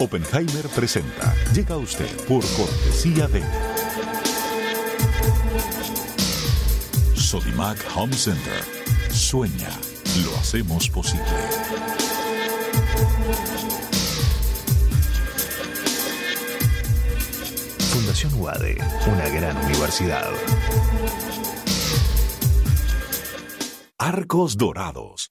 Oppenheimer presenta. Llega a usted por cortesía de Sodimac Home Center. Sueña, lo hacemos posible. Fundación UADE, una gran universidad. Arcos Dorados.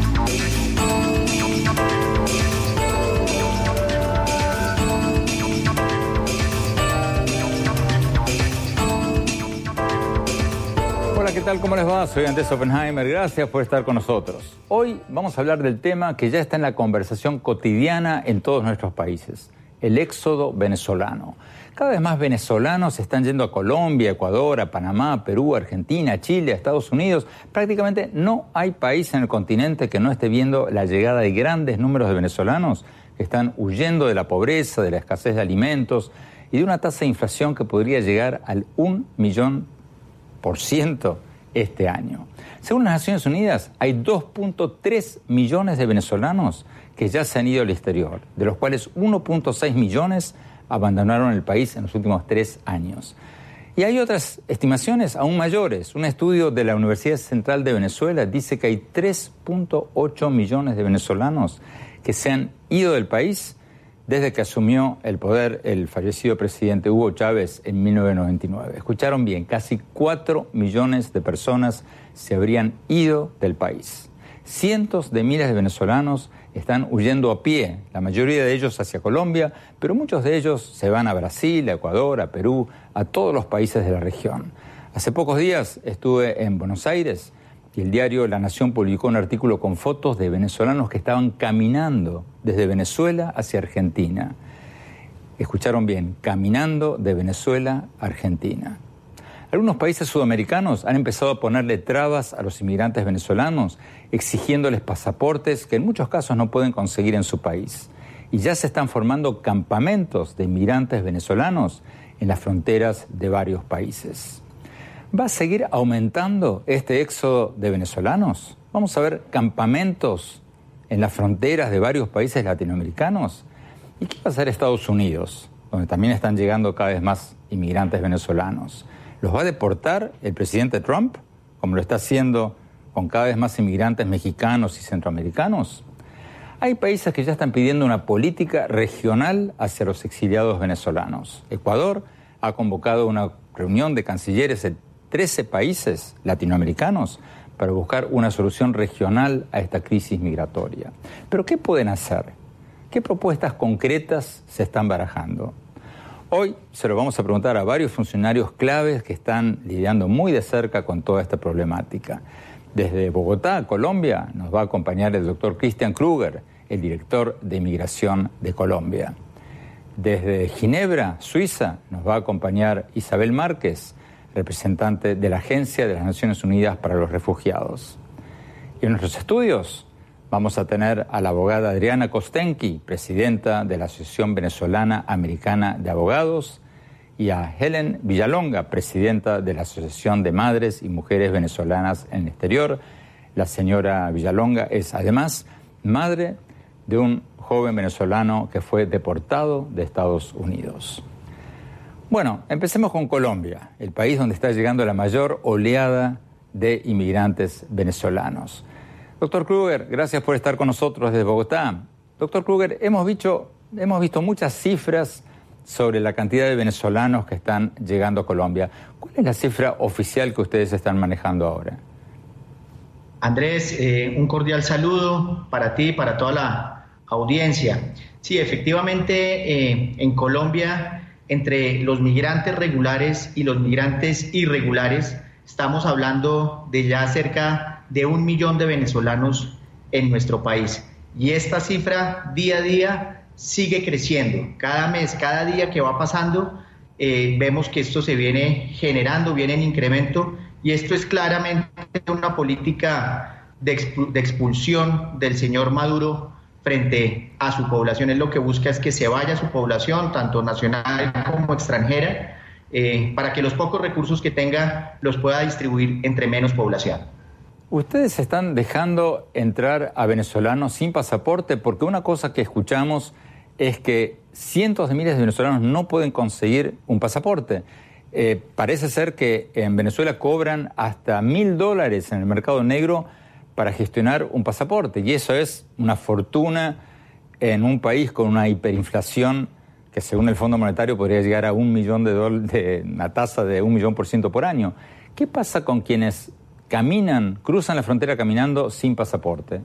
¿Qué tal? ¿Cómo les va? Soy Andrés Oppenheimer. Gracias por estar con nosotros. Hoy vamos a hablar del tema que ya está en la conversación cotidiana en todos nuestros países, el éxodo venezolano. Cada vez más venezolanos están yendo a Colombia, Ecuador, a Panamá, Perú, Argentina, Chile, Estados Unidos. Prácticamente no hay país en el continente que no esté viendo la llegada de grandes números de venezolanos que están huyendo de la pobreza, de la escasez de alimentos y de una tasa de inflación que podría llegar al un millón este año. Según las Naciones Unidas, hay 2.3 millones de venezolanos que ya se han ido al exterior, de los cuales 1.6 millones abandonaron el país en los últimos tres años. Y hay otras estimaciones aún mayores. Un estudio de la Universidad Central de Venezuela dice que hay 3.8 millones de venezolanos que se han ido del país desde que asumió el poder el fallecido presidente Hugo Chávez en 1999. Escucharon bien, casi 4 millones de personas se habrían ido del país. Cientos de miles de venezolanos están huyendo a pie, la mayoría de ellos hacia Colombia, pero muchos de ellos se van a Brasil, a Ecuador, a Perú, a todos los países de la región. Hace pocos días estuve en Buenos Aires y el diario La Nación publicó un artículo con fotos de venezolanos que estaban caminando desde Venezuela hacia Argentina. Escucharon bien, caminando de Venezuela a Argentina. Algunos países sudamericanos han empezado a ponerle trabas a los inmigrantes venezolanos, exigiéndoles pasaportes que en muchos casos no pueden conseguir en su país. Y ya se están formando campamentos de inmigrantes venezolanos en las fronteras de varios países. ¿Va a seguir aumentando este éxodo de venezolanos? Vamos a ver campamentos en las fronteras de varios países latinoamericanos. ¿Y qué va a hacer Estados Unidos, donde también están llegando cada vez más inmigrantes venezolanos? ¿Los va a deportar el presidente Trump, como lo está haciendo con cada vez más inmigrantes mexicanos y centroamericanos? Hay países que ya están pidiendo una política regional hacia los exiliados venezolanos. Ecuador ha convocado una reunión de cancilleres 13 países latinoamericanos para buscar una solución regional a esta crisis migratoria. Pero ¿qué pueden hacer? ¿Qué propuestas concretas se están barajando? Hoy se lo vamos a preguntar a varios funcionarios claves que están lidiando muy de cerca con toda esta problemática. Desde Bogotá, Colombia, nos va a acompañar el doctor Christian Kruger, el director de Inmigración de Colombia. Desde Ginebra, Suiza, nos va a acompañar Isabel Márquez, representante de la Agencia de las Naciones Unidas para los Refugiados. Y en nuestros estudios vamos a tener a la abogada Adriana Kostenki, presidenta de la Asociación Venezolana Americana de Abogados, y a Helen Villalonga, presidenta de la Asociación de Madres y Mujeres Venezolanas en el Exterior. La señora Villalonga es además madre de un joven venezolano que fue deportado de Estados Unidos. Bueno, empecemos con Colombia, el país donde está llegando la mayor oleada de inmigrantes venezolanos. Doctor Kruger, gracias por estar con nosotros desde Bogotá. Doctor Kruger, hemos visto, hemos visto muchas cifras sobre la cantidad de venezolanos que están llegando a Colombia. ¿Cuál es la cifra oficial que ustedes están manejando ahora? Andrés, eh, un cordial saludo para ti y para toda la audiencia. Sí, efectivamente, eh, en Colombia entre los migrantes regulares y los migrantes irregulares, estamos hablando de ya cerca de un millón de venezolanos en nuestro país. Y esta cifra día a día sigue creciendo. Cada mes, cada día que va pasando, eh, vemos que esto se viene generando, viene en incremento y esto es claramente una política de, expulsión del señor Maduro frente a su población. Él lo que busca es que se vaya su población, tanto nacional como extranjera, eh, para que los pocos recursos que tenga los pueda distribuir entre menos población. Ustedes están dejando entrar a venezolanos sin pasaporte porque una cosa que escuchamos es que cientos de miles de venezolanos no pueden conseguir un pasaporte. Eh, parece ser que en Venezuela cobran hasta mil dólares en el mercado negro para gestionar un pasaporte y eso es una fortuna en un país con una hiperinflación que según el Fondo Monetario podría llegar a un millón de dólares, de una tasa de un millón por ciento por año. ¿Qué pasa con quienes caminan, cruzan la frontera caminando sin pasaporte?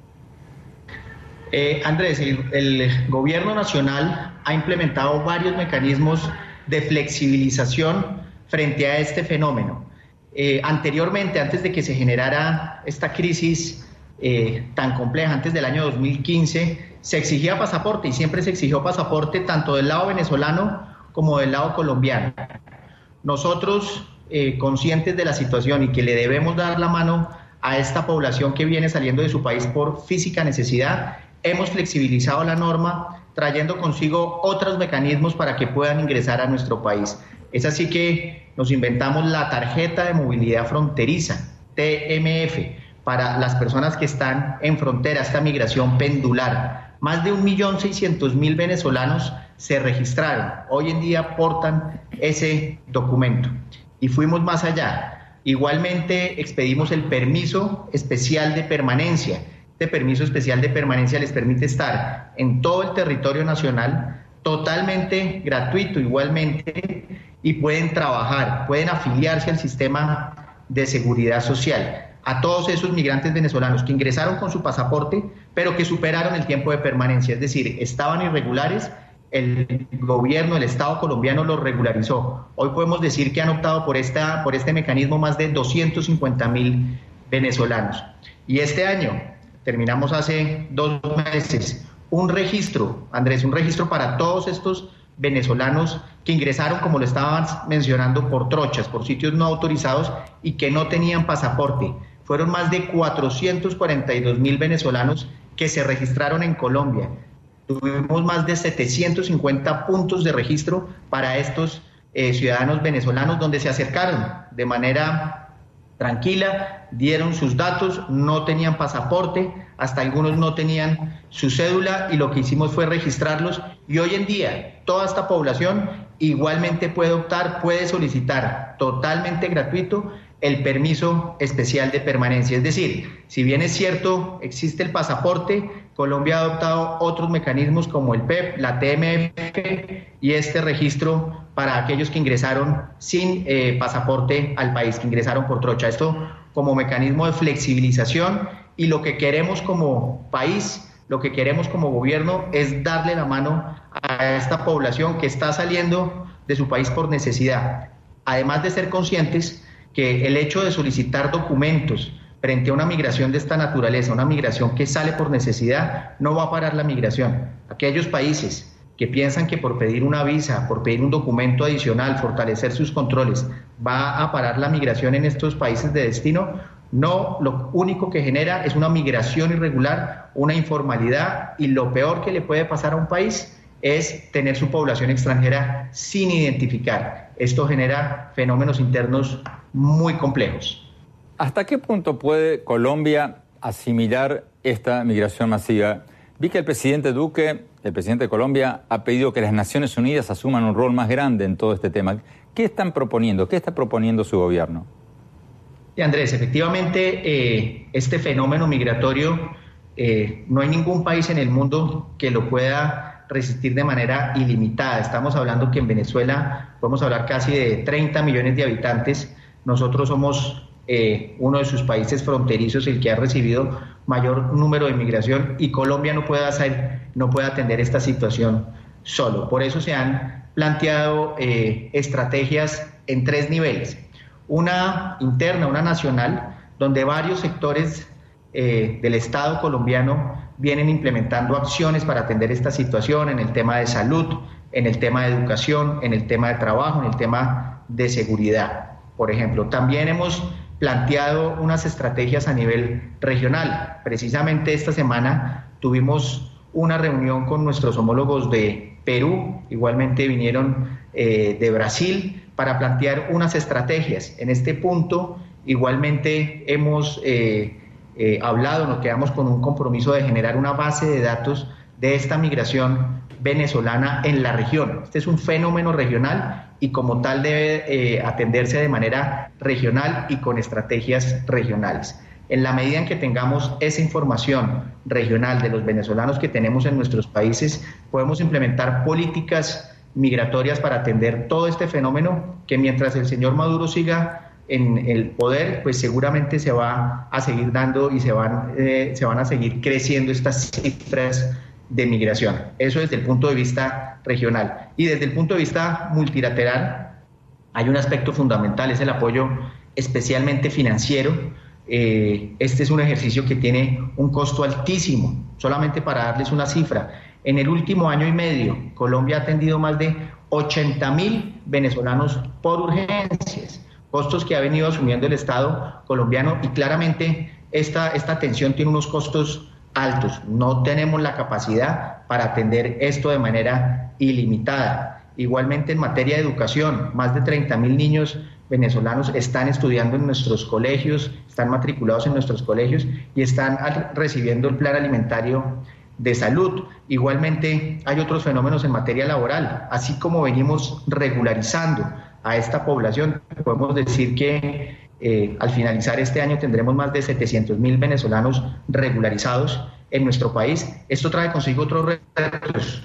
Eh, Andrés, el, gobierno nacional ha implementado varios mecanismos de flexibilización frente a este fenómeno. Eh, anteriormente, antes de que se generara esta crisis eh, tan compleja, antes del año 2015, se exigía pasaporte y siempre se exigió pasaporte tanto del lado venezolano como del lado colombiano. Nosotros eh, conscientes de la situación y que le debemos dar la mano a esta población que viene saliendo de su país por física necesidad, hemos flexibilizado la norma trayendo consigo otros mecanismos para que puedan ingresar a nuestro país. Es así que nos inventamos la tarjeta de movilidad fronteriza, TMF, para las personas que están en frontera, esta migración pendular. Más de 1.600.000 venezolanos se registraron. Hoy en día portan ese documento y fuimos más allá. Igualmente expedimos el permiso especial de permanencia. Este permiso especial de permanencia les permite estar en todo el territorio nacional totalmente gratuito igualmente y pueden trabajar, pueden afiliarse al sistema de seguridad social. A todos esos migrantes venezolanos que ingresaron con su pasaporte, pero que superaron el tiempo de permanencia, es decir, estaban irregulares el gobierno, el Estado colombiano lo regularizó. Hoy podemos decir que han optado por, esta, por este mecanismo más de 250 mil venezolanos. Y este año, terminamos hace dos meses, un registro, Andrés, un registro para todos estos venezolanos que ingresaron, como lo estaban mencionando, por trochas, por sitios no autorizados y que no tenían pasaporte. Fueron más de 442 mil venezolanos que se registraron en Colombia. Tuvimos más de 750 puntos de registro para estos eh, ciudadanos venezolanos donde se acercaron de manera tranquila, dieron sus datos, no tenían pasaporte, hasta algunos no tenían su cédula y lo que hicimos fue registrarlos y hoy en día toda esta población igualmente puede optar, puede solicitar totalmente gratuito el permiso especial de permanencia. Es decir, si bien es cierto, existe el pasaporte, Colombia ha adoptado otros mecanismos como el PEP, e la TMF y este registro para aquellos que ingresaron sin eh, pasaporte al país, que ingresaron por trocha. Esto como mecanismo de flexibilización y lo que queremos como país, lo que queremos como gobierno es darle la mano a esta población que está saliendo de su país por necesidad. Además de ser conscientes que el hecho de solicitar documentos frente a una migración de esta naturaleza, una migración que sale por necesidad, no va a parar la migración. Aquellos países que piensan que por pedir una visa, por pedir un documento adicional, fortalecer sus controles, va a parar la migración en estos países de destino, no, lo único que genera es una migración irregular, una informalidad y lo peor que le puede pasar a un país es tener su población extranjera sin identificar. Esto genera fenómenos internos muy complejos. ¿Hasta qué punto puede Colombia asimilar esta migración masiva? Vi que el presidente Duque, el presidente de Colombia, ha pedido que las Naciones Unidas asuman un rol más grande en todo este tema. ¿Qué están proponiendo? ¿Qué está proponiendo su gobierno? Y Andrés, efectivamente, eh, este fenómeno migratorio, eh, no hay ningún país en el mundo que lo pueda resistir de manera ilimitada. Estamos hablando que en Venezuela podemos hablar casi de 30 millones de habitantes nosotros somos eh, uno de sus países fronterizos el que ha recibido mayor número de migración y Colombia no puede, hacer, no puede atender esta situación solo. Por eso se han planteado eh, estrategias en tres niveles. Una interna, una nacional, donde varios sectores eh, del Estado colombiano vienen implementando acciones para atender esta situación en el tema de salud, en el tema de educación, en el tema de trabajo, en el tema de seguridad por ejemplo. También hemos planteado unas estrategias a nivel regional. Precisamente esta semana tuvimos una reunión con nuestros homólogos de Perú, igualmente vinieron eh, de Brasil, para plantear unas estrategias. En este punto, igualmente hemos eh, eh, hablado, nos quedamos con un compromiso de generar una base de datos de esta migración venezolana en la región. Este es un fenómeno regional y como tal debe atenderse de manera regional y con estrategias regionales. En la medida en que tengamos esa información regional de los venezolanos que tenemos en nuestros países, podemos implementar políticas migratorias para atender todo este fenómeno que mientras el señor Maduro siga en el poder, pues seguramente se va a seguir dando y se van, eh, se van a seguir creciendo estas cifras de migración. Eso desde el punto de vista regional. Y desde el punto de vista multilateral, hay un aspecto fundamental, es el apoyo especialmente financiero eh, este es un ejercicio que tiene un costo altísimo. Solamente para darles una cifra, en el último año y medio, Colombia ha atendido más de 80 mil venezolanos por urgencias, costos que ha venido asumiendo el Estado colombiano y claramente esta, esta atención tiene unos costos altos. No tenemos la capacidad para atender esto de manera ilimitada. Igualmente en materia de educación, más de 30 mil niños venezolanos están estudiando en nuestros colegios, están matriculados en nuestros colegios y están recibiendo el plan alimentario de salud. Igualmente hay otros fenómenos en materia laboral, así como venimos regularizando a esta población, podemos decir que eh, al finalizar este año tendremos más de 700 mil venezolanos regularizados en nuestro país. Esto trae consigo otros retos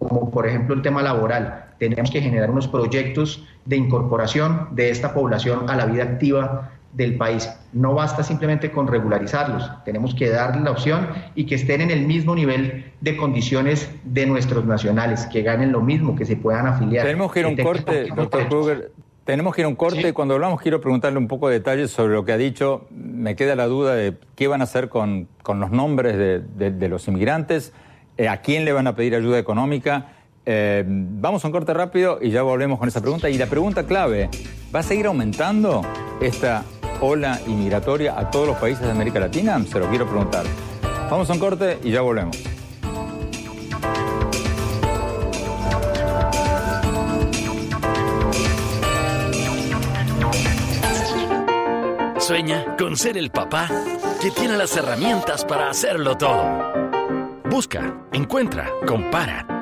como por ejemplo el tema laboral. Tenemos que generar unos proyectos de incorporación de esta población a la vida activa del país. No basta simplemente con regularizarlos, tenemos que darles la opción y que estén en el mismo nivel de condiciones de nuestros nacionales, que ganen lo mismo, que se puedan afiliar. Tenemos que ir a un corte, doctor Kruger. Tenemos que ir a un corte. Cuando hablamos, quiero preguntarle un poco de detalles sobre lo que ha dicho. Me queda la duda de qué van a hacer con, con los nombres de, de los inmigrantes. Eh, a quién le van a pedir ayuda económica. Eh, vamos a un corte rápido y ya volvemos con esa pregunta. Y la pregunta clave, ¿va a seguir aumentando esta ola inmigratoria a todos los países de América Latina? Se lo quiero preguntar. Vamos a un corte y ya volvemos. Sueña con ser el papá que tiene las herramientas para hacerlo todo Busca, encuentra, compara.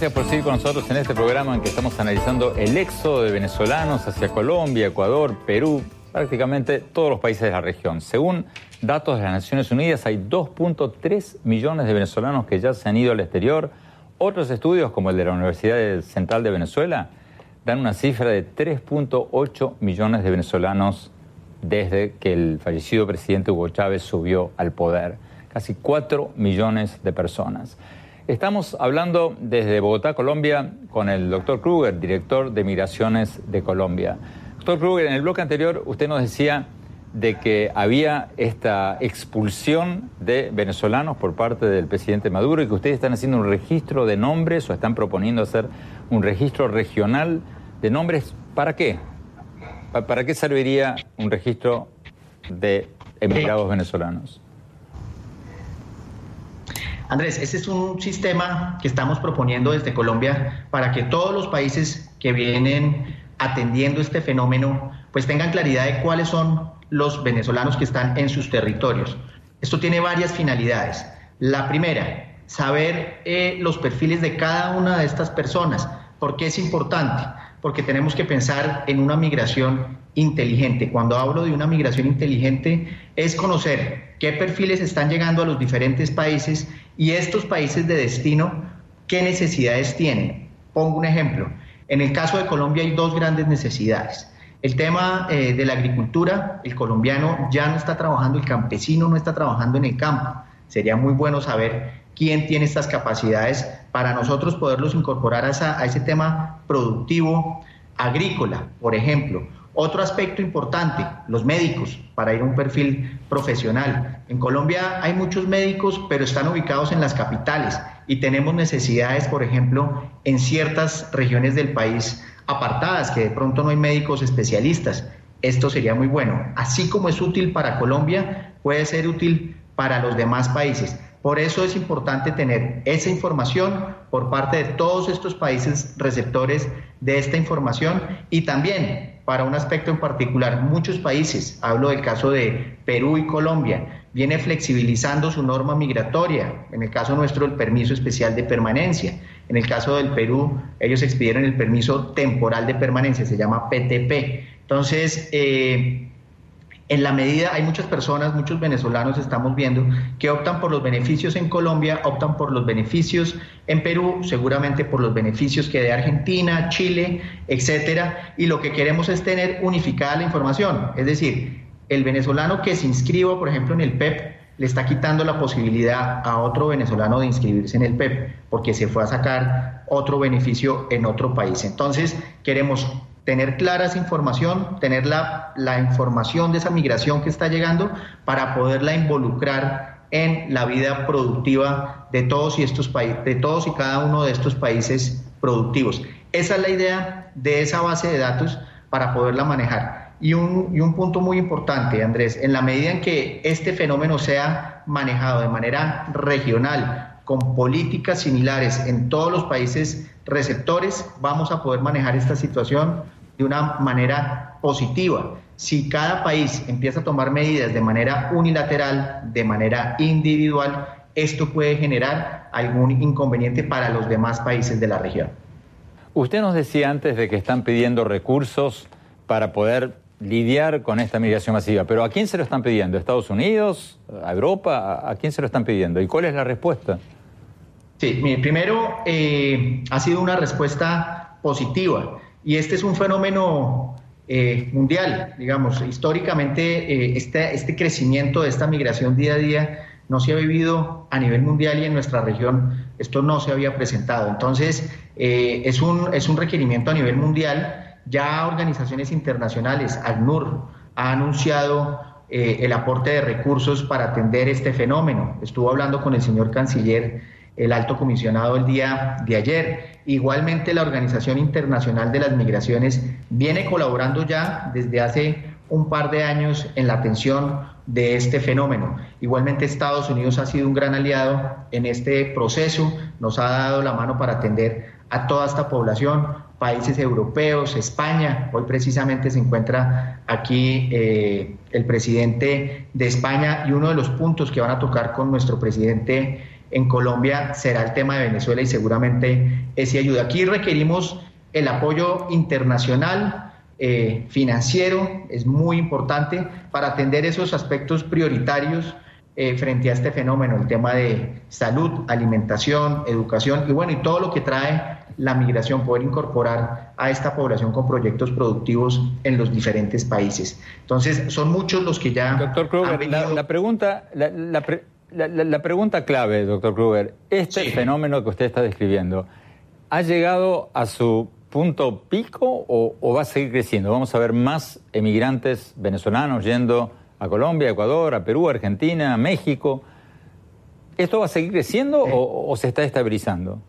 Gracias por seguir con nosotros en este programa en que estamos analizando el éxodo de venezolanos hacia Colombia, Ecuador, Perú, prácticamente todos los países de la región. Según datos de las Naciones Unidas, hay 2.3 millones de venezolanos que ya se han ido al exterior. Otros estudios, como el de la Universidad Central de Venezuela, dan una cifra de 3.8 millones de venezolanos desde que el fallecido presidente Hugo Chávez subió al poder. Casi 4 millones de personas. Estamos hablando desde Bogotá, Colombia, con el doctor Kruger, director de Migraciones de Colombia. Doctor Kruger, en el bloque anterior usted nos decía de que había esta expulsión de venezolanos por parte del presidente Maduro y que ustedes están haciendo un registro de nombres o están proponiendo hacer un registro regional de nombres. ¿Para qué? ¿Para qué serviría un registro de emigrados venezolanos? Andrés, este es un sistema que estamos proponiendo desde Colombia para que todos los países que vienen atendiendo este fenómeno pues tengan claridad de cuáles son los venezolanos que están en sus territorios. Esto tiene varias finalidades. La primera, saber eh, los perfiles de cada una de estas personas. ¿Por qué es importante? Porque tenemos que pensar en una migración inteligente. Cuando hablo de una migración inteligente es conocer qué perfiles están llegando a los diferentes países y estos países de destino, ¿qué necesidades tienen? Pongo un ejemplo. En el caso de Colombia hay dos grandes necesidades. El tema eh, de la agricultura, el colombiano ya no está trabajando, el campesino no está trabajando en el campo. Sería muy bueno saber quién tiene estas capacidades para nosotros poderlos incorporar a, a ese tema productivo agrícola, por ejemplo. Otro aspecto importante, los médicos, para ir a un perfil profesional. En Colombia hay muchos médicos, pero están ubicados en las capitales y tenemos necesidades, por ejemplo, en ciertas regiones del país apartadas, que de pronto no hay médicos especialistas. Esto sería muy bueno. Así como es útil para Colombia, puede ser útil para los demás países. Por eso es importante tener esa información por parte de todos estos países receptores de esta información y también para un aspecto en particular, muchos países, hablo del caso de Perú y Colombia, viene flexibilizando su norma migratoria, en el caso nuestro el permiso especial de permanencia, en el caso del Perú ellos expidieron el permiso temporal de permanencia, se llama PTP. Entonces, eh, en la medida, hay muchas personas, muchos venezolanos estamos viendo, que optan por los beneficios en Colombia, optan por los beneficios en Perú, seguramente por los beneficios que de Argentina, Chile, etcétera, y lo que queremos es tener unificada la información, es decir, el venezolano que se inscriba, por ejemplo, en el PEP, le está quitando la posibilidad a otro venezolano de inscribirse en el PEP, porque se fue a sacar otro beneficio en otro país. Entonces, queremos tener clara esa información, tener la, la información de esa migración que está llegando para poderla involucrar en la vida productiva de todos y estos países, de todos y cada uno de estos países productivos. Esa es la idea de esa base de datos para poderla manejar. Y un, y un punto muy importante, Andrés, en la medida en que este fenómeno sea manejado de manera regional, con políticas similares en todos los países receptores, vamos a poder manejar esta situación de una manera positiva. Si cada país empieza a tomar medidas de manera unilateral, de manera individual, esto puede generar algún inconveniente para los demás países de la región. Usted nos decía antes de que están pidiendo recursos para poder lidiar con esta migración masiva, pero ¿a quién se lo están pidiendo? ¿A Estados Unidos? ¿A Europa? ¿A quién se lo están pidiendo? ¿Y cuál es la respuesta? Sí, primero eh, ha sido una respuesta positiva. Y este es un fenómeno eh, mundial, digamos, históricamente este, este crecimiento de esta migración día a día no se ha vivido a nivel mundial y en nuestra región esto no se había presentado. Entonces, eh, es, un, es un requerimiento a nivel mundial. Ya organizaciones internacionales, ACNUR, ha anunciado el aporte de recursos para atender este fenómeno. Estuvo hablando con el señor canciller el alto comisionado el día de ayer. Igualmente la Organización Internacional de las Migraciones viene colaborando ya desde hace un par de años en la atención de este fenómeno. Igualmente Estados Unidos ha sido un gran aliado en este proceso, nos ha dado la mano para atender a toda esta población, países europeos, España, hoy precisamente se encuentra aquí eh, el presidente de España y uno de los puntos que van a tocar con nuestro presidente en Colombia será el tema de Venezuela y seguramente ese ayuda. Aquí requerimos el apoyo internacional, eh, financiero, es muy importante para atender esos aspectos prioritarios eh, frente a este fenómeno, el tema de salud, alimentación, educación y bueno, y todo lo que trae la migración, poder incorporar a esta población con proyectos productivos en los diferentes países. Entonces, son muchos los que ya... Doctor Kruger, la, pregunta... La, la, pregunta clave, doctor Kruger, este fenómeno que usted está describiendo, ¿ha llegado a su punto pico o, va a seguir creciendo? Vamos a ver más emigrantes venezolanos yendo a Colombia, Ecuador, a Perú, Argentina, México. ¿Esto va a seguir creciendo o, se está estabilizando?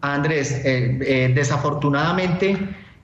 Andrés, eh, eh, desafortunadamente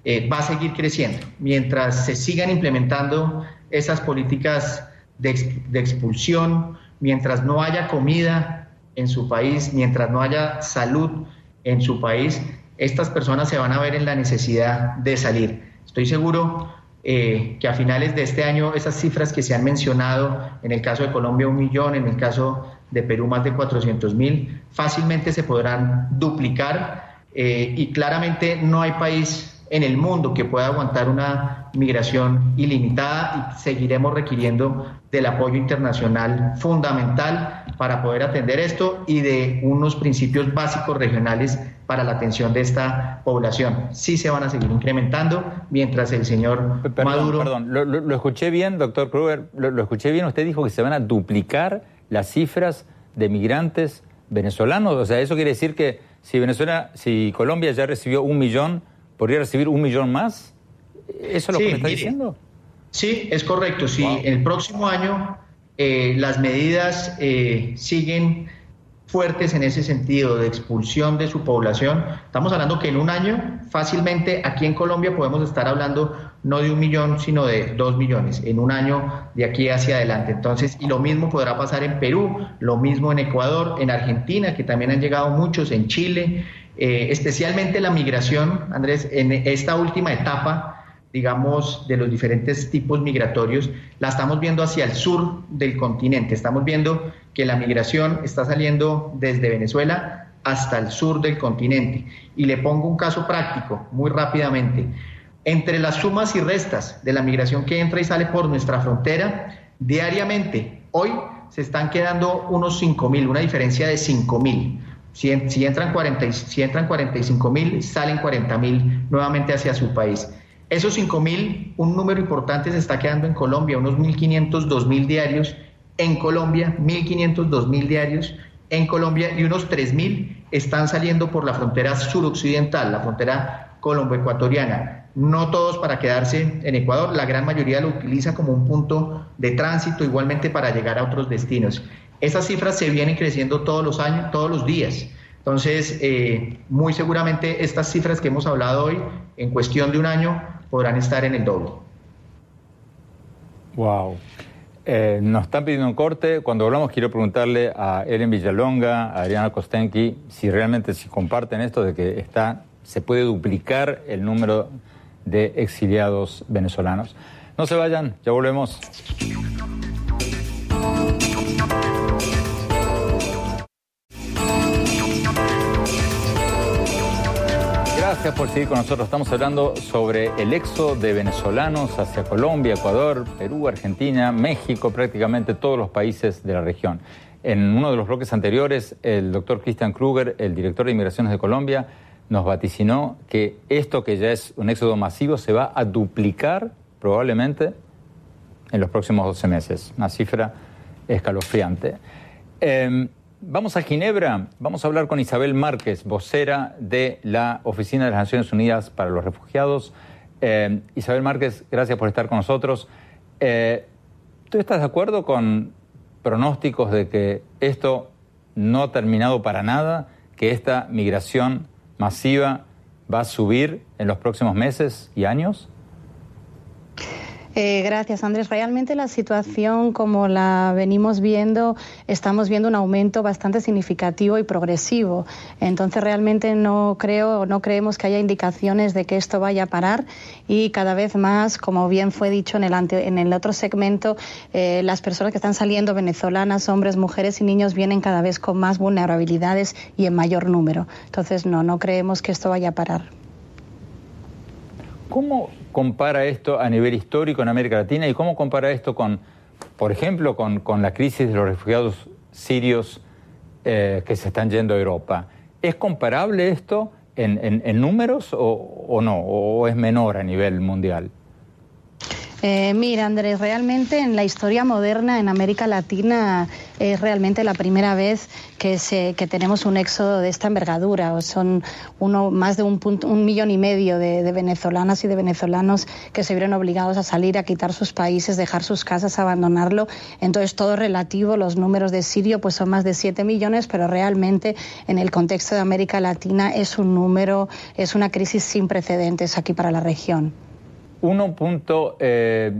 eh, va a seguir creciendo. Mientras se sigan implementando esas políticas de, de expulsión, mientras no haya comida en su país, mientras no haya salud en su país, estas personas se van a ver en la necesidad de salir. Estoy seguro eh, que a finales de este año esas cifras que se han mencionado, en el caso de Colombia un millón, en el caso de Perú más de 400 mil, fácilmente se podrán duplicar eh, y claramente no hay país en el mundo que pueda aguantar una migración ilimitada y seguiremos requiriendo del apoyo internacional fundamental para poder atender esto y de unos principios básicos regionales para la atención de esta población. Sí se van a seguir incrementando mientras el señor Maduro... Perdón, lo, escuché bien, doctor Kruger, lo escuché bien, usted dijo que se van a duplicar las cifras de migrantes venezolanos, o sea, eso quiere decir que si Venezuela, si Colombia ya recibió un millón, ¿podría recibir un millón más? ¿Eso es lo que me está diciendo? Sí, es correcto. Si el próximo año eh, las medidas eh, siguen fuertes en ese sentido de expulsión de su población. Estamos hablando que en un año fácilmente aquí en Colombia podemos estar hablando no de un millón, sino de dos millones en un año de aquí hacia adelante. Entonces, y lo mismo podrá pasar en Perú, lo mismo en Ecuador, en Argentina, que también han llegado muchos, en Chile, eh, especialmente la migración, Andrés, en esta última etapa digamos, de los diferentes tipos migratorios, la estamos viendo hacia el sur del continente. Estamos viendo que la migración está saliendo desde Venezuela hasta el sur del continente. Y le pongo un caso práctico, muy rápidamente. Entre las sumas y restas de la migración que entra y sale por nuestra frontera, diariamente, hoy se están quedando unos 5 mil, una diferencia de 5 mil. Si, entran 40, si entran 45 mil, salen 40 mil nuevamente hacia su país. Esos 5 mil, un número importante se está quedando en Colombia, unos 1.500, 2.000 diarios en Colombia, 1.500, 2.000 diarios en Colombia y unos 3.000 están saliendo por la frontera suroccidental, la frontera colombo-ecuatoriana. No todos para quedarse en Ecuador, la gran mayoría lo utiliza como un punto de tránsito, igualmente para llegar a otros destinos. Esas cifras se vienen creciendo todos los años, todos los días. Entonces, eh, muy seguramente estas cifras que hemos hablado hoy, en cuestión de un año, podrán estar en el doble. Wow. Eh, nos están pidiendo un corte. Cuando hablamos, quiero preguntarle a Ellen Villalonga, a Adriana Kostenki, si realmente si comparten esto de que está, se puede duplicar el número de exiliados venezolanos. No se vayan, ya volvemos. Gracias por seguir con nosotros. Estamos hablando sobre el éxodo de venezolanos hacia Colombia, Ecuador, Perú, Argentina, México, prácticamente todos los países de la región. En uno de los bloques anteriores, el doctor Christian Kruger, el director de Inmigraciones de Colombia, nos vaticinó que esto que ya es un éxodo masivo se va a duplicar probablemente en los próximos 12 meses. Una cifra escalofriante. Em, Vamos a Ginebra, vamos a hablar con Isabel Márquez, vocera de la Oficina de las Naciones Unidas para los Refugiados. Eh, Isabel Márquez, gracias por estar con nosotros. Eh, ¿Tú estás de acuerdo con pronósticos de que esto no ha terminado para nada, que esta migración masiva va a subir en los próximos meses y años? Eh, gracias, Andrés. Realmente la situación, como la venimos viendo, estamos viendo un aumento bastante significativo y progresivo. Entonces, realmente no creo, no creemos que haya indicaciones de que esto vaya a parar y cada vez más, como bien fue dicho en el, en el otro segmento, eh, las personas que están saliendo venezolanas, hombres, mujeres y niños, vienen cada vez con más vulnerabilidades y en mayor número. Entonces, no, no creemos que esto vaya a parar. ¿Cómo compara esto a nivel histórico en América Latina y cómo compara esto con, por ejemplo, con, la crisis de los refugiados sirios eh, que se están yendo a Europa? ¿Es comparable esto en, números o, o no? ¿O es menor a nivel mundial? Eh, mira, Andrés, realmente en la historia moderna en América Latina es realmente la primera vez que, se, que tenemos un éxodo de esta envergadura. Son uno, más de un, un millón y medio de, venezolanas y de venezolanos que se vieron obligados a salir, a quitar sus países, dejar sus casas, abandonarlo. Entonces, todo relativo, los números de Sirio pues son más de 7 millones, pero realmente en el contexto de América Latina es un número, es una crisis sin precedentes aquí para la región. Uno punto, eh,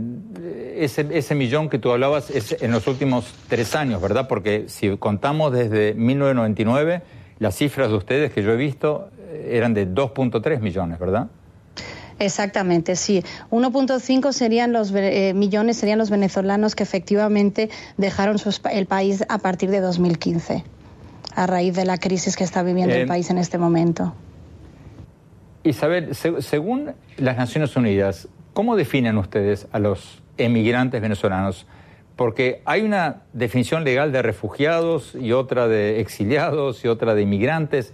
ese, ese, millón que tú hablabas es en los últimos tres años, ¿verdad? Porque si contamos desde 1999, las cifras de ustedes que yo he visto eh, eran de 2.3 millones, ¿verdad? Exactamente, sí. 1.5 serían los eh, millones serían los venezolanos que efectivamente dejaron el país a partir de 2015, a raíz de la crisis que está viviendo el país en este momento. Isabel, según las Naciones Unidas, ¿cómo definen ustedes a los emigrantes venezolanos? Porque hay una definición legal de refugiados y otra de exiliados y otra de inmigrantes.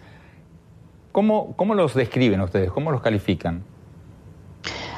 ¿Cómo, cómo los describen ustedes? ¿Cómo los califican?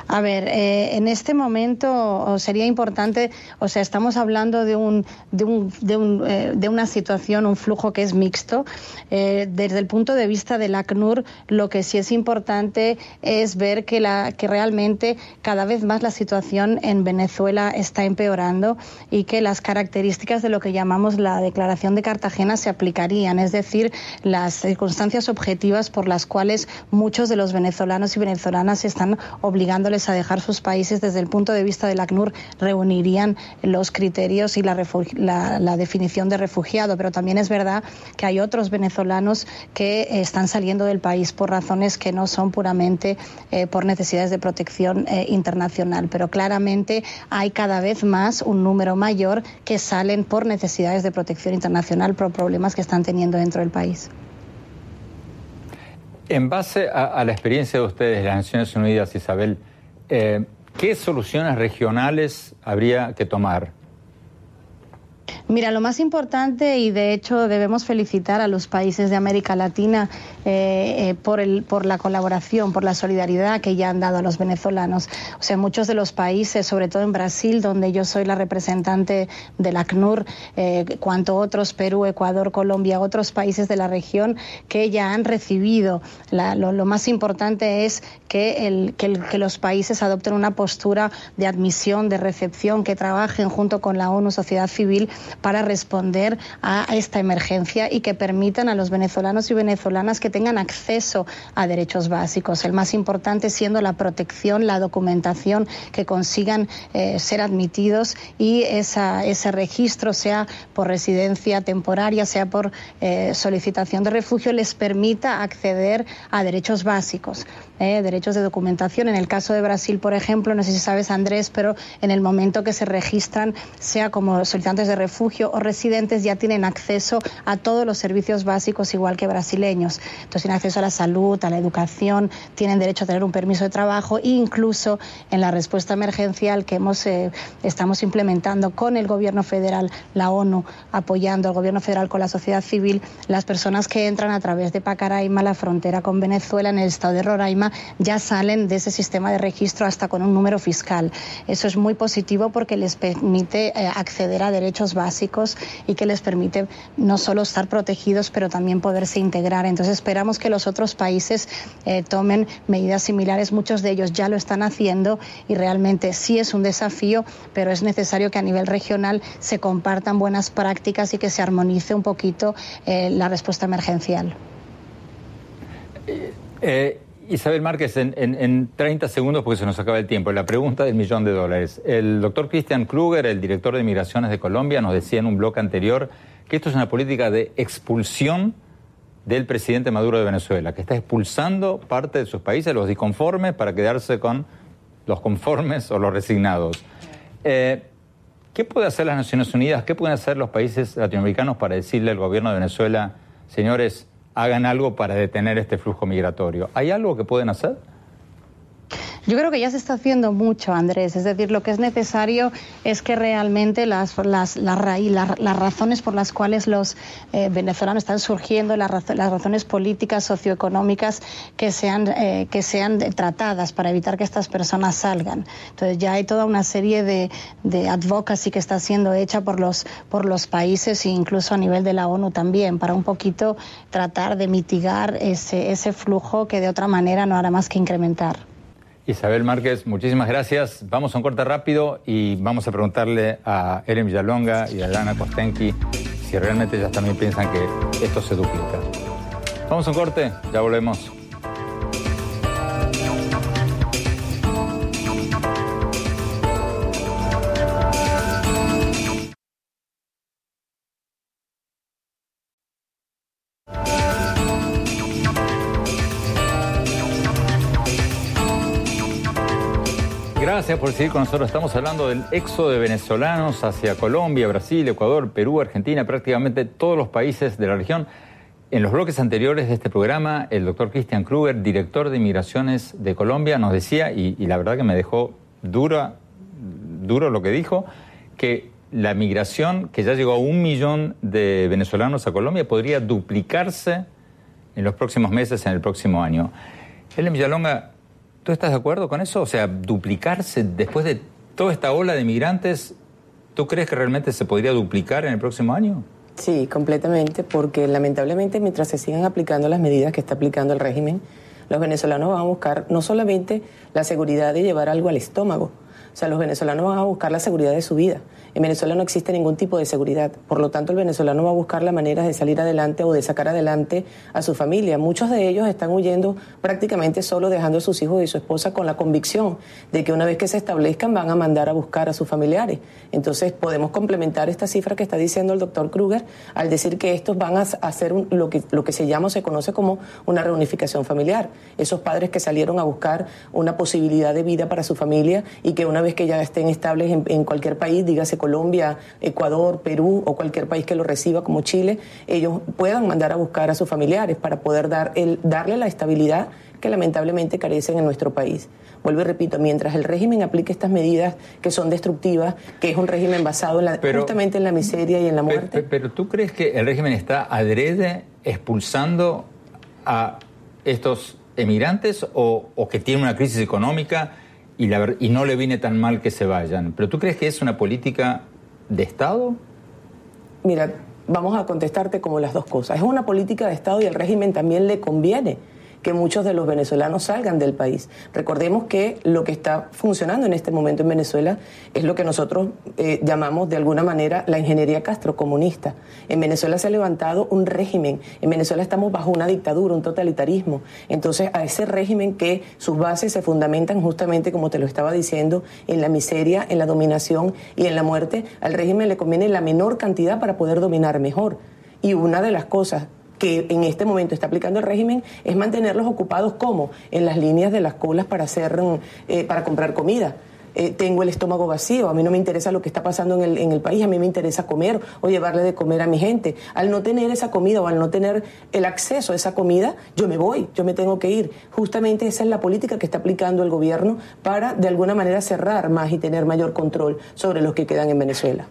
A ver, eh, en este momento sería importante, o sea, estamos hablando de, un, de, un, de, un, eh, de una situación, un flujo que es mixto. Eh, desde el punto de vista del ACNUR, lo que sí es importante es ver que, la, que realmente cada vez más la situación en Venezuela está empeorando y que las características de lo que llamamos la Declaración de Cartagena se aplicarían, es decir, las circunstancias objetivas por las cuales muchos de los venezolanos y venezolanas están obligándoles a dejar sus países desde el punto de vista del ACNUR reunirían los criterios y la, definición de refugiado, pero también es verdad que hay otros venezolanos que están saliendo del país por razones que no son puramente eh, por necesidades de protección eh, internacional, pero claramente hay cada vez más un número mayor que salen por necesidades de protección internacional por problemas que están teniendo dentro del país. En base a, la experiencia de ustedes, las Naciones Unidas, Isabel, eh, ¿qué soluciones regionales habría que tomar? Mira, lo más importante, y de hecho debemos felicitar a los países de América Latina eh, eh, por, el, por la colaboración, por la solidaridad que ya han dado a los venezolanos. O sea, muchos de los países, sobre todo en Brasil, donde yo soy la representante del ACNUR, eh, cuanto otros, Perú, Ecuador, Colombia, otros países de la región que ya han recibido. lo, más importante es que, los países adopten una postura de admisión, de recepción, que trabajen junto con la ONU, sociedad civil, para responder a esta emergencia y que permitan a los venezolanos y venezolanas que tengan acceso a derechos básicos. El más importante siendo la protección, la documentación, que consigan eh, ser admitidos y ese registro, sea por residencia temporaria, sea por eh, solicitación de refugio, les permita acceder a derechos básicos, eh, derechos de documentación. En el caso de Brasil, por ejemplo, no sé si sabes, Andrés, pero en el momento que se registran, sea como solicitantes de refugio, o residentes ya tienen acceso a todos los servicios básicos igual que brasileños. Entonces tienen acceso a la salud, a la educación, tienen derecho a tener un permiso de trabajo e incluso en la respuesta emergencial que hemos, eh, estamos implementando con el gobierno federal, la ONU, apoyando al gobierno federal con la sociedad civil, las personas que entran a través de Pacaraima, la frontera con Venezuela, en el estado de Roraima, ya salen de ese sistema de registro hasta con un número fiscal. Eso es muy positivo porque les permite eh, acceder a derechos básicos y que les permite no solo estar protegidos, pero también poderse integrar. Entonces esperamos que los otros países eh, tomen medidas similares. Muchos de ellos ya lo están haciendo y realmente sí es un desafío, pero es necesario que a nivel regional se compartan buenas prácticas y que se armonice un poquito eh, la respuesta emergencial. Eh, Isabel Márquez, en, 30 segundos, porque se nos acaba el tiempo, la pregunta del millón de dólares. El doctor Christian Kruger, el director de Migraciones de Colombia, nos decía en un bloque anterior que esto es una política de expulsión del presidente Maduro de Venezuela, que está expulsando parte de sus países, los disconformes, para quedarse con los conformes o los resignados. Eh, ¿Qué puede hacer las Naciones Unidas? ¿Qué pueden hacer los países latinoamericanos para decirle al gobierno de Venezuela, señores, hagan algo para detener este flujo migratorio. ¿Hay algo que pueden hacer? Yo creo que ya se está haciendo mucho, Andrés. Es decir, lo que es necesario es que realmente las, las, las razones por las cuales los eh, venezolanos están surgiendo, las, razones políticas, socioeconómicas, que sean, eh, que sean tratadas para evitar que estas personas salgan. Entonces ya hay toda una serie de, de advocacy que está siendo hecha por los, por los países e incluso a nivel de la ONU también, para un poquito tratar de mitigar ese, ese flujo que de otra manera no hará más que incrementar. Isabel Márquez, muchísimas gracias. Vamos a un corte rápido y vamos a preguntarle a Eren Villalonga y a Lana Kostenki si realmente ellas también piensan que esto se duplica. Vamos a un corte, ya volvemos. Gracias por seguir con nosotros. Estamos hablando del éxodo de venezolanos hacia Colombia, Brasil, Ecuador, Perú, Argentina, prácticamente todos los países de la región En los bloques anteriores de este programa, el doctor Christian Kruger, director de Inmigraciones de Colombia, nos decía, y, la verdad que me dejó dura, duro lo que dijo, que la migración, que ya llegó a un millón de venezolanos a Colombia, podría duplicarse en los próximos meses, en el próximo año. Helen Villalonga, ¿tú estás de acuerdo con eso? O sea, duplicarse después de toda esta ola de migrantes, ¿tú crees que realmente se podría duplicar en el próximo año? Sí, completamente, porque lamentablemente mientras se sigan aplicando las medidas que está aplicando el régimen, los venezolanos van a buscar no solamente la seguridad de llevar algo al estómago, o sea, los venezolanos van a buscar la seguridad de su vida. En Venezuela no existe ningún tipo de seguridad. Por lo tanto, el venezolano va a buscar la manera de salir adelante o de sacar adelante a su familia. Muchos de ellos están huyendo prácticamente solo, dejando a sus hijos y su esposa con la convicción de que una vez que se establezcan van a mandar a buscar a sus familiares. Entonces, podemos complementar esta cifra que está diciendo el doctor Kruger al decir que estos van a hacer lo, que, se llama o se conoce como una reunificación familiar. Esos padres que salieron a buscar una posibilidad de vida para su familia y que una vez que ya estén estables en, en cualquier país, dígase Colombia, Ecuador, Perú o cualquier país que lo reciba como Chile, ellos puedan mandar a buscar a sus familiares para poder dar el, darle la estabilidad que lamentablemente carecen en nuestro país. Vuelvo y repito, mientras el régimen aplique estas medidas que son destructivas, que es un régimen basado en la, justamente en la miseria y en la muerte. Pero, pero, ¿tú crees que el régimen está adrede expulsando a estos emigrantes o, o que tiene una crisis económica? Y, la, y no le viene tan mal que se vayan. ¿Pero tú crees que es una política de Estado? Mira, vamos a contestarte como las dos cosas. Es una política de Estado y al régimen también le conviene que muchos de los venezolanos salgan del país. Recordemos que lo que está funcionando en este momento en Venezuela es lo que nosotros eh, llamamos de alguna manera la ingeniería castrocomunista. En Venezuela se ha levantado un régimen, en Venezuela estamos bajo una dictadura, un totalitarismo. Entonces a ese régimen que sus bases se fundamentan justamente, como te lo estaba diciendo, en la miseria, en la dominación y en la muerte, al régimen le conviene la menor cantidad para poder dominar mejor. Y una de las cosas que en este momento está aplicando el régimen es mantenerlos ocupados como en las líneas de las colas para hacer eh, para comprar comida. Eh, tengo el estómago vacío, a mí no me interesa lo que está pasando en el, en el país, a mí me interesa comer o llevarle de comer a mi gente. Al no tener esa comida o al no tener el acceso a esa comida, yo me voy, yo me tengo que ir. Justamente esa es la política que está aplicando el gobierno para de alguna manera cerrar más y tener mayor control sobre los que quedan en Venezuela.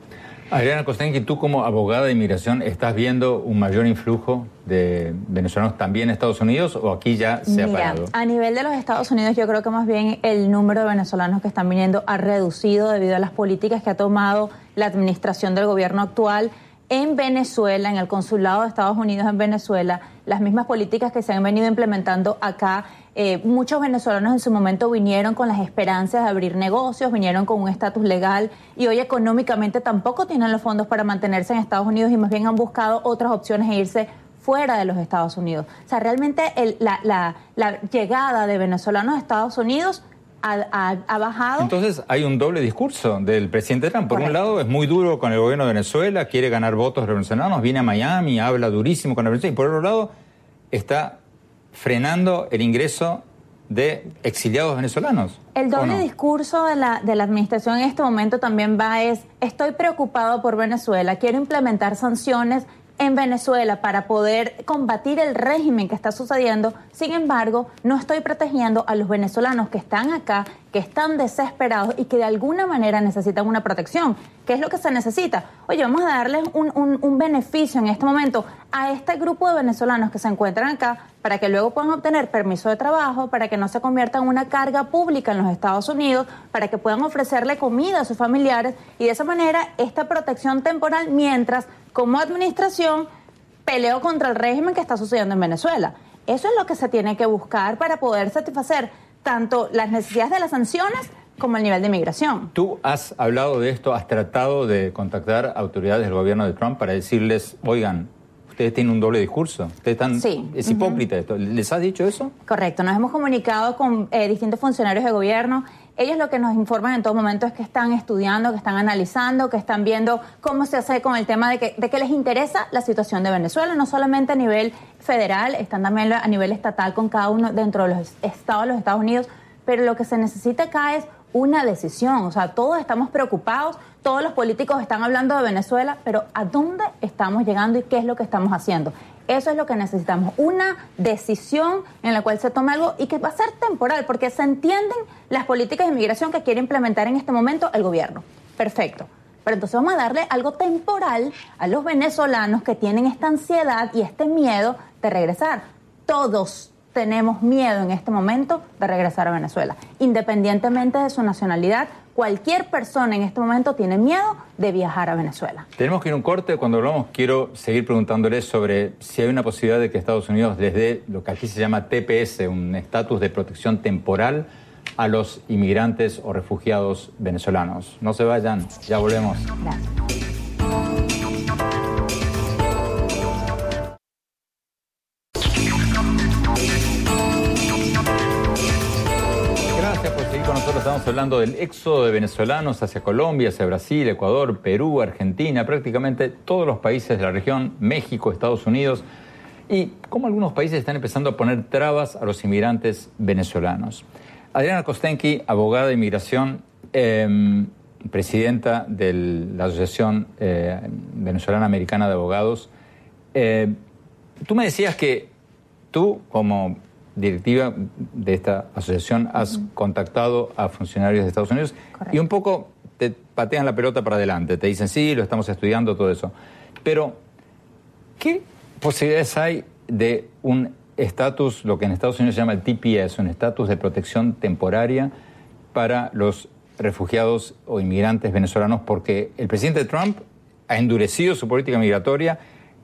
Adriana Kostenki, tú como abogada de inmigración, ¿estás viendo un mayor influjo de venezolanos también en Estados Unidos o aquí ya se ha parado? a nivel de los Estados Unidos yo creo que más bien el número de venezolanos que están viniendo ha reducido debido a las políticas que ha tomado la administración del gobierno actual en Venezuela, en el consulado de Estados Unidos en Venezuela, las mismas políticas que se han venido implementando acá eh, muchos venezolanos en su momento vinieron con las esperanzas de abrir negocios, vinieron con un estatus legal y hoy económicamente tampoco tienen los fondos para mantenerse en Estados Unidos y más bien han buscado otras opciones e irse fuera de los Estados Unidos. O sea, realmente el, la, la, la, llegada de venezolanos a Estados Unidos ha, ha, ha, bajado. Entonces hay un doble discurso del presidente Trump. Por Correcto. un lado es muy duro con el gobierno de Venezuela, quiere ganar votos venezolanos, viene a Miami, habla durísimo con la Venezuela y por otro lado está frenando el ingreso de exiliados venezolanos. El doble no? discurso de la, de la administración en este momento también va es, estoy preocupado por Venezuela, quiero implementar sanciones en Venezuela para poder combatir el régimen que está sucediendo. Sin embargo, no estoy protegiendo a los venezolanos que están acá, que están desesperados y que de alguna manera necesitan una protección. ¿Qué es lo que se necesita? Oye, vamos a darles un, un, beneficio en este momento a este grupo de venezolanos que se encuentran acá para que luego puedan obtener permiso de trabajo, para que no se conviertan en una carga pública en los Estados Unidos, para que puedan ofrecerle comida a sus familiares y de esa manera esta protección temporal mientras como administración peleo contra el régimen que está sucediendo en Venezuela. Eso es lo que se tiene que buscar para poder satisfacer tanto las necesidades de las sanciones como el nivel de inmigración. Tú has hablado de esto, has tratado de contactar autoridades del gobierno de Trump para decirles, oigan, ustedes tienen un doble discurso, ustedes están, sí. es hipócrita uh -huh. esto. ¿Les has dicho eso? Correcto, nos hemos comunicado con eh, distintos funcionarios de gobierno. Ellos lo que nos informan en todo momento es que están estudiando, que están analizando, que están viendo cómo se hace con el tema de que, les interesa la situación de Venezuela, no solamente a nivel federal, están también a nivel estatal con cada uno dentro de los estados de los Estados Unidos, pero lo que se necesita acá es una decisión. O sea, todos estamos preocupados, todos los políticos están hablando de Venezuela, pero ¿a dónde estamos llegando y qué es lo que estamos haciendo? Eso es lo que necesitamos, una decisión en la cual se tome algo y que va a ser temporal, porque se entienden las políticas de inmigración que quiere implementar en este momento el gobierno. Perfecto. Pero entonces vamos a darle algo temporal a los venezolanos que tienen esta ansiedad y este miedo de regresar. Todos tenemos miedo en este momento de regresar a Venezuela, independientemente de su nacionalidad. Cualquier persona en este momento tiene miedo de viajar a Venezuela. Tenemos que ir a un corte. Cuando hablamos, quiero seguir preguntándoles sobre si hay una posibilidad de que Estados Unidos les dé lo que aquí se llama TPS, un estatus de protección temporal a los inmigrantes o refugiados venezolanos. No se vayan, ya volvemos. Gracias. Hablando del éxodo de venezolanos hacia Colombia, hacia Brasil, Ecuador, Perú, Argentina, prácticamente todos los países de la región, México, Estados Unidos, y cómo algunos países están empezando a poner trabas a los inmigrantes venezolanos. Adriana Kostenki, abogada de inmigración, em, presidenta de la Asociación eh, Venezolana Americana de Abogados, eh, tú me decías que tú, como directiva de esta asociación has contactado a funcionarios de Estados Unidos y un poco te patean la pelota para adelante, te dicen sí, lo estamos estudiando, todo eso. Pero, ¿qué posibilidades hay de un estatus, lo que en Estados Unidos se llama el TPS, un estatus de protección temporaria para los refugiados o inmigrantes venezolanos? Porque el presidente Trump ha endurecido su política migratoria,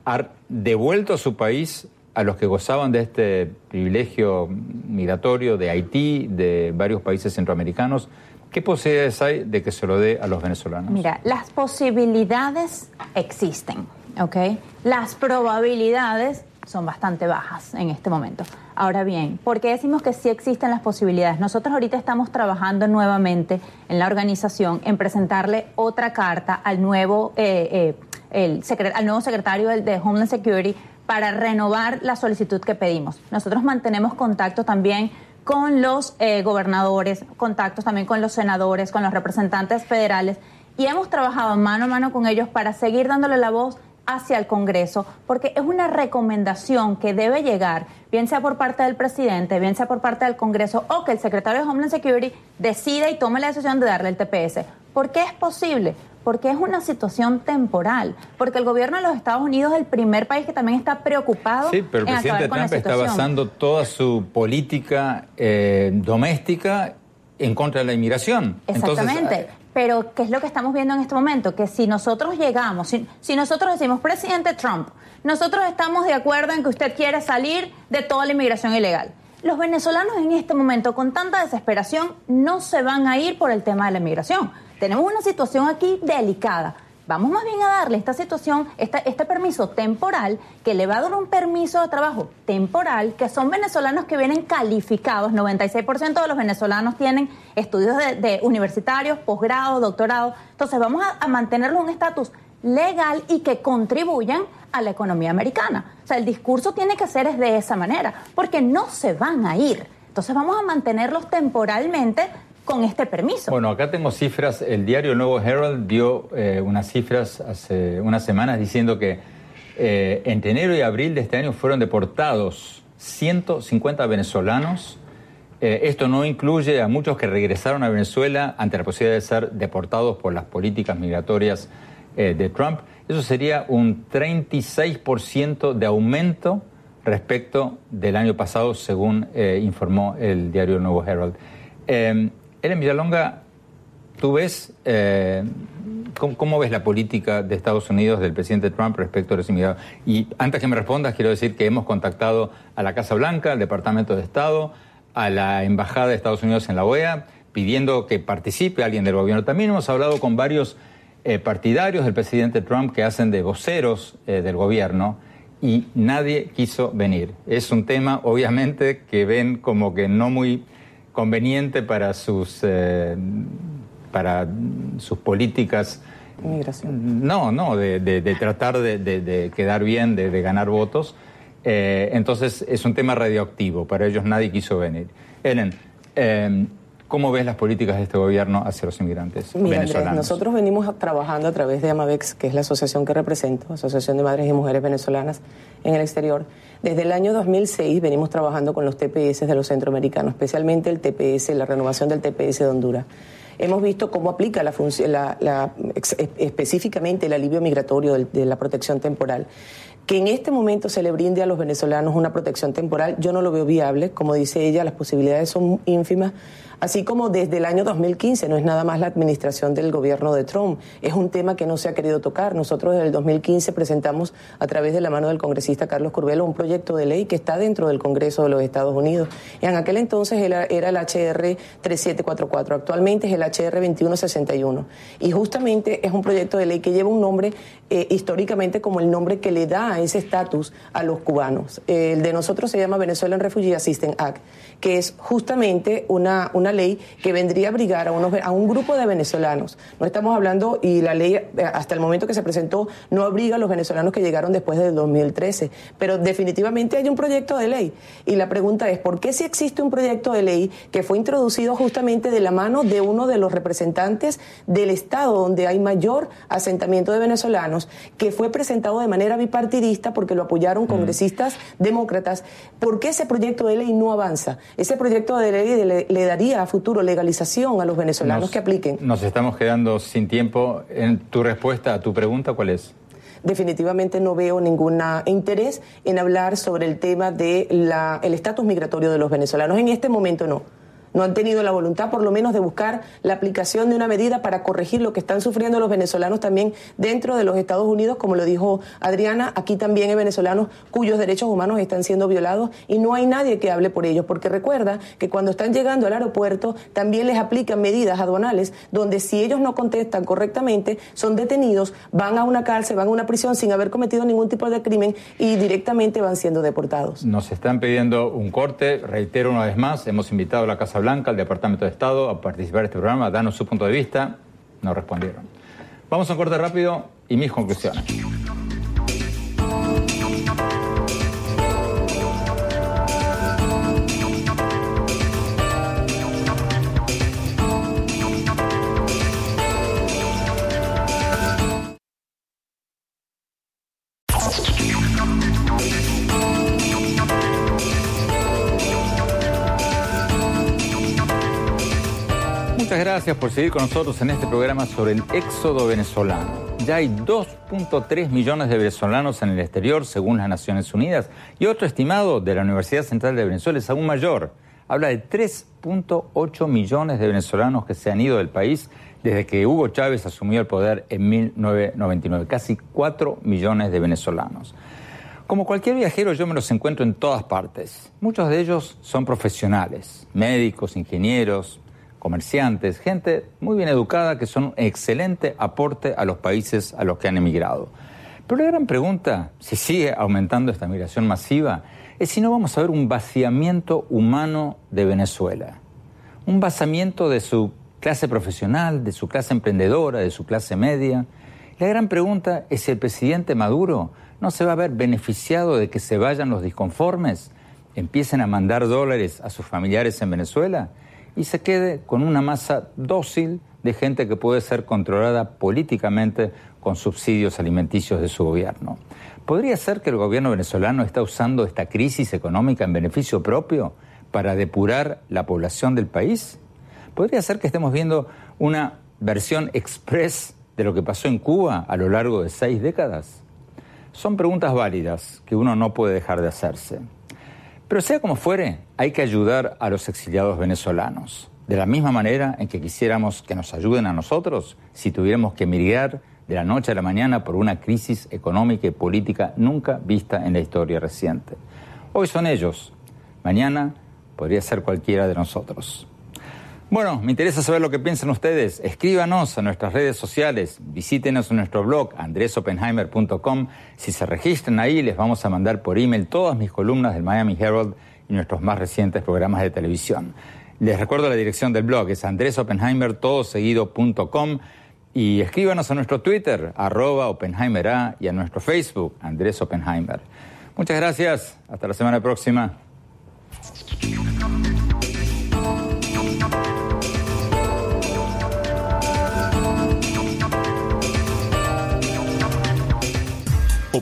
ha devuelto a su país a los que gozaban de este privilegio migratorio de Haití, de varios países centroamericanos, ¿qué posibilidades hay de que se lo dé a los venezolanos? Mira, las posibilidades existen, ¿ok? Las probabilidades son bastante bajas en este momento. Ahora bien, ¿por qué decimos que sí existen las posibilidades? Nosotros ahorita estamos trabajando nuevamente en la organización en presentarle otra carta al nuevo, eh, eh, al nuevo secretario de Homeland Security para renovar la solicitud que pedimos. Nosotros mantenemos contacto también con los eh, gobernadores, contactos también con los senadores, con los representantes federales y hemos trabajado mano a mano con ellos para seguir dándole la voz hacia el Congreso, porque es una recomendación que debe llegar, bien sea por parte del presidente, bien sea por parte del Congreso, o que el secretario de Homeland Security decida y tome la decisión de darle el TPS. ¿Por qué es posible? Porque es una situación temporal, porque el gobierno de los Estados Unidos es el primer país que también está preocupado. Sí, pero el presidente Trump está basando toda su política eh, doméstica en contra de la inmigración. Exactamente. Eh, pero, ¿qué es lo que estamos viendo en este momento? Que si nosotros llegamos, si, si nosotros decimos, presidente Trump, nosotros estamos de acuerdo en que usted quiere salir de toda la inmigración ilegal. Los venezolanos en este momento, con tanta desesperación, no se van a ir por el tema de la inmigración tenemos una situación aquí delicada. Vamos más bien a darle esta situación, este permiso temporal, que le va a dar un permiso de trabajo temporal, que son venezolanos que vienen calificados. 96% de los venezolanos tienen estudios de, universitarios, posgrado, doctorado. Entonces vamos a, a mantenerlos en un estatus legal y que contribuyan a la economía americana. O sea, el discurso tiene que ser de esa manera, porque no se van a ir. Entonces vamos a mantenerlos temporalmente con este permiso. Bueno, acá tengo cifras. El diario Nuevo Herald dio eh, unas cifras hace unas semanas diciendo que eh, entre enero y abril de este año fueron deportados 150 venezolanos. Eh, esto no incluye a muchos que regresaron a Venezuela ante la posibilidad de ser deportados por las políticas migratorias de Trump. Eso sería un 36% de aumento respecto del año pasado, según informó el diario Nuevo Herald. Ellen Villalonga, ¿tú ves eh, ¿cómo, ves la política de Estados Unidos del presidente Trump respecto a los inmigrantes? Y antes que me respondas, quiero decir que hemos contactado a la Casa Blanca, al Departamento de Estado, a la Embajada de Estados Unidos en la OEA, pidiendo que participe alguien del gobierno. También hemos hablado con varios eh, partidarios del presidente Trump que hacen de voceros eh, del gobierno y nadie quiso venir. Es un tema, obviamente, que ven como que no muy conveniente para sus, eh, para sus políticas. Inmigración. No, no, de, tratar de, quedar bien, de, ganar votos. Eh, entonces es un tema radioactivo, para ellos nadie quiso venir. Ellen, eh, ¿Cómo ves las políticas de este gobierno hacia los inmigrantes venezolanos? nosotros venimos trabajando a través de Amavex, que es la asociación que represento, Asociación de Madres y Mujeres Venezolanas en el exterior. Desde el año 2006 venimos trabajando con los TPS de los centroamericanos, especialmente el TPS, la renovación del TPS de Honduras hemos visto cómo aplica la, la, específicamente el alivio migratorio de la protección temporal. Que en este momento se le brinde a los venezolanos una protección temporal, yo no lo veo viable. Como dice ella, las posibilidades son ínfimas así como desde el año 2015, no es nada más la administración del gobierno de Trump, es un tema que no se ha querido tocar. Nosotros desde el 2015 presentamos a través de la mano del congresista Carlos Curbelo un proyecto de ley que está dentro del Congreso de los Estados Unidos. Y en aquel entonces era, el HR 3744, actualmente es el HR 2161. Y justamente es un proyecto de ley que lleva un nombre eh, históricamente como el nombre que le da ese estatus a los cubanos. el de nosotros se llama Venezuelan Refugee Assistance Act, que es justamente una, una ley que vendría a abrigar a, unos, a un grupo de venezolanos. No estamos hablando, y la ley eh, hasta el momento que se presentó no abriga a los venezolanos que llegaron después del 2013, pero definitivamente hay un proyecto de ley. Y la pregunta es, ¿por qué si existe un proyecto de ley que fue introducido justamente de la mano de uno de los representantes del Estado donde hay mayor asentamiento de venezolanos, que fue presentado de manera bipartidista porque lo apoyaron mm. congresistas demócratas, ¿por qué ese proyecto de ley no avanza? Ese proyecto de ley le daría a futuro legalización a los venezolanos que apliquen. Nos estamos quedando sin tiempo. En tu respuesta a tu pregunta, ¿cuál es? definitivamente no veo ningún interés en hablar sobre el tema del estatus migratorio de los venezolanos. En este momento no no han tenido la voluntad por lo menos de buscar la aplicación de una medida para corregir lo que están sufriendo los venezolanos también dentro de los Estados Unidos, como lo dijo Adriana, aquí también hay venezolanos cuyos derechos humanos están siendo violados y no hay nadie que hable por ellos, porque recuerda que cuando están llegando al aeropuerto también les aplican medidas aduanales donde si ellos no contestan correctamente son detenidos, van a una cárcel, van a una prisión sin haber cometido ningún tipo de crimen y directamente van siendo deportados. Nos están pidiendo un corte, reitero una vez más, hemos invitado a la Casa Blanca, al Departamento de Estado, a participar en este programa, a darnos su punto de vista. No respondieron. Vamos a un corte rápido y mis conclusiones. Gracias por seguir con nosotros en este programa sobre el éxodo venezolano. Ya hay 2.3 millones de venezolanos en el exterior, según las Naciones Unidas, y otro estimado de la Universidad Central de Venezuela es aún mayor. Habla de 3.8 millones de venezolanos que se han ido del país desde que Hugo Chávez asumió el poder en 1999. Casi 4 millones de venezolanos. Como cualquier viajero, yo me los encuentro en todas partes. Muchos de ellos son profesionales, médicos, ingenieros, comerciantes, gente muy bien educada que son un excelente aporte a los países a los que han emigrado. Pero la gran pregunta, si sigue aumentando esta migración masiva, es si no vamos a ver un vaciamiento humano de Venezuela, un vaciamiento de su clase profesional, de su clase emprendedora, de su clase media. La gran pregunta es si el presidente Maduro no se va a ver beneficiado de que se vayan los disconformes, empiecen a mandar dólares a sus familiares en Venezuela y se quede con una masa dócil de gente que puede ser controlada políticamente con subsidios alimenticios de su gobierno. ¿Podría ser que el gobierno venezolano está usando esta crisis económica en beneficio propio para depurar la población del país? ¿Podría ser que estemos viendo una versión express de lo que pasó en Cuba a lo largo de seis décadas? Son preguntas válidas que uno no puede dejar de hacerse. Pero sea como fuere, hay que ayudar a los exiliados venezolanos. De la misma manera en que quisiéramos que nos ayuden a nosotros si tuviéramos que migrar de la noche a la mañana por una crisis económica y política nunca vista en la historia reciente. Hoy son ellos, mañana podría ser cualquiera de nosotros. Bueno, me interesa saber lo que piensan ustedes. Escríbanos a nuestras redes sociales, visítenos en nuestro blog andresopenheimer.com. Si se registran ahí, les vamos a mandar por email todas mis columnas del Miami Herald y nuestros más recientes programas de televisión. Les recuerdo la dirección del blog, es andresopenheimer.com y escríbanos a nuestro Twitter, arroba Oppenheimer y a nuestro Facebook, Andrés Oppenheimer. Muchas gracias, hasta la semana próxima.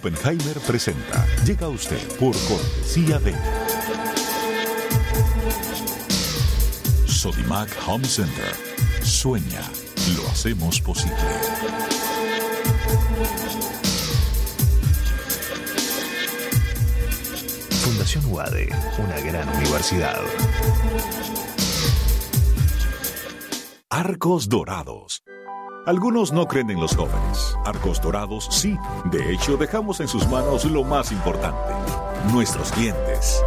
Oppenheimer presenta. Llega a usted por cortesía de Sodimac Home Center. Sueña, lo hacemos posible. Fundación UADE, una gran universidad. Arcos Dorados. Algunos no creen en los jóvenes. Arcos Dorados sí. De hecho, dejamos en sus manos lo más importante, nuestros clientes.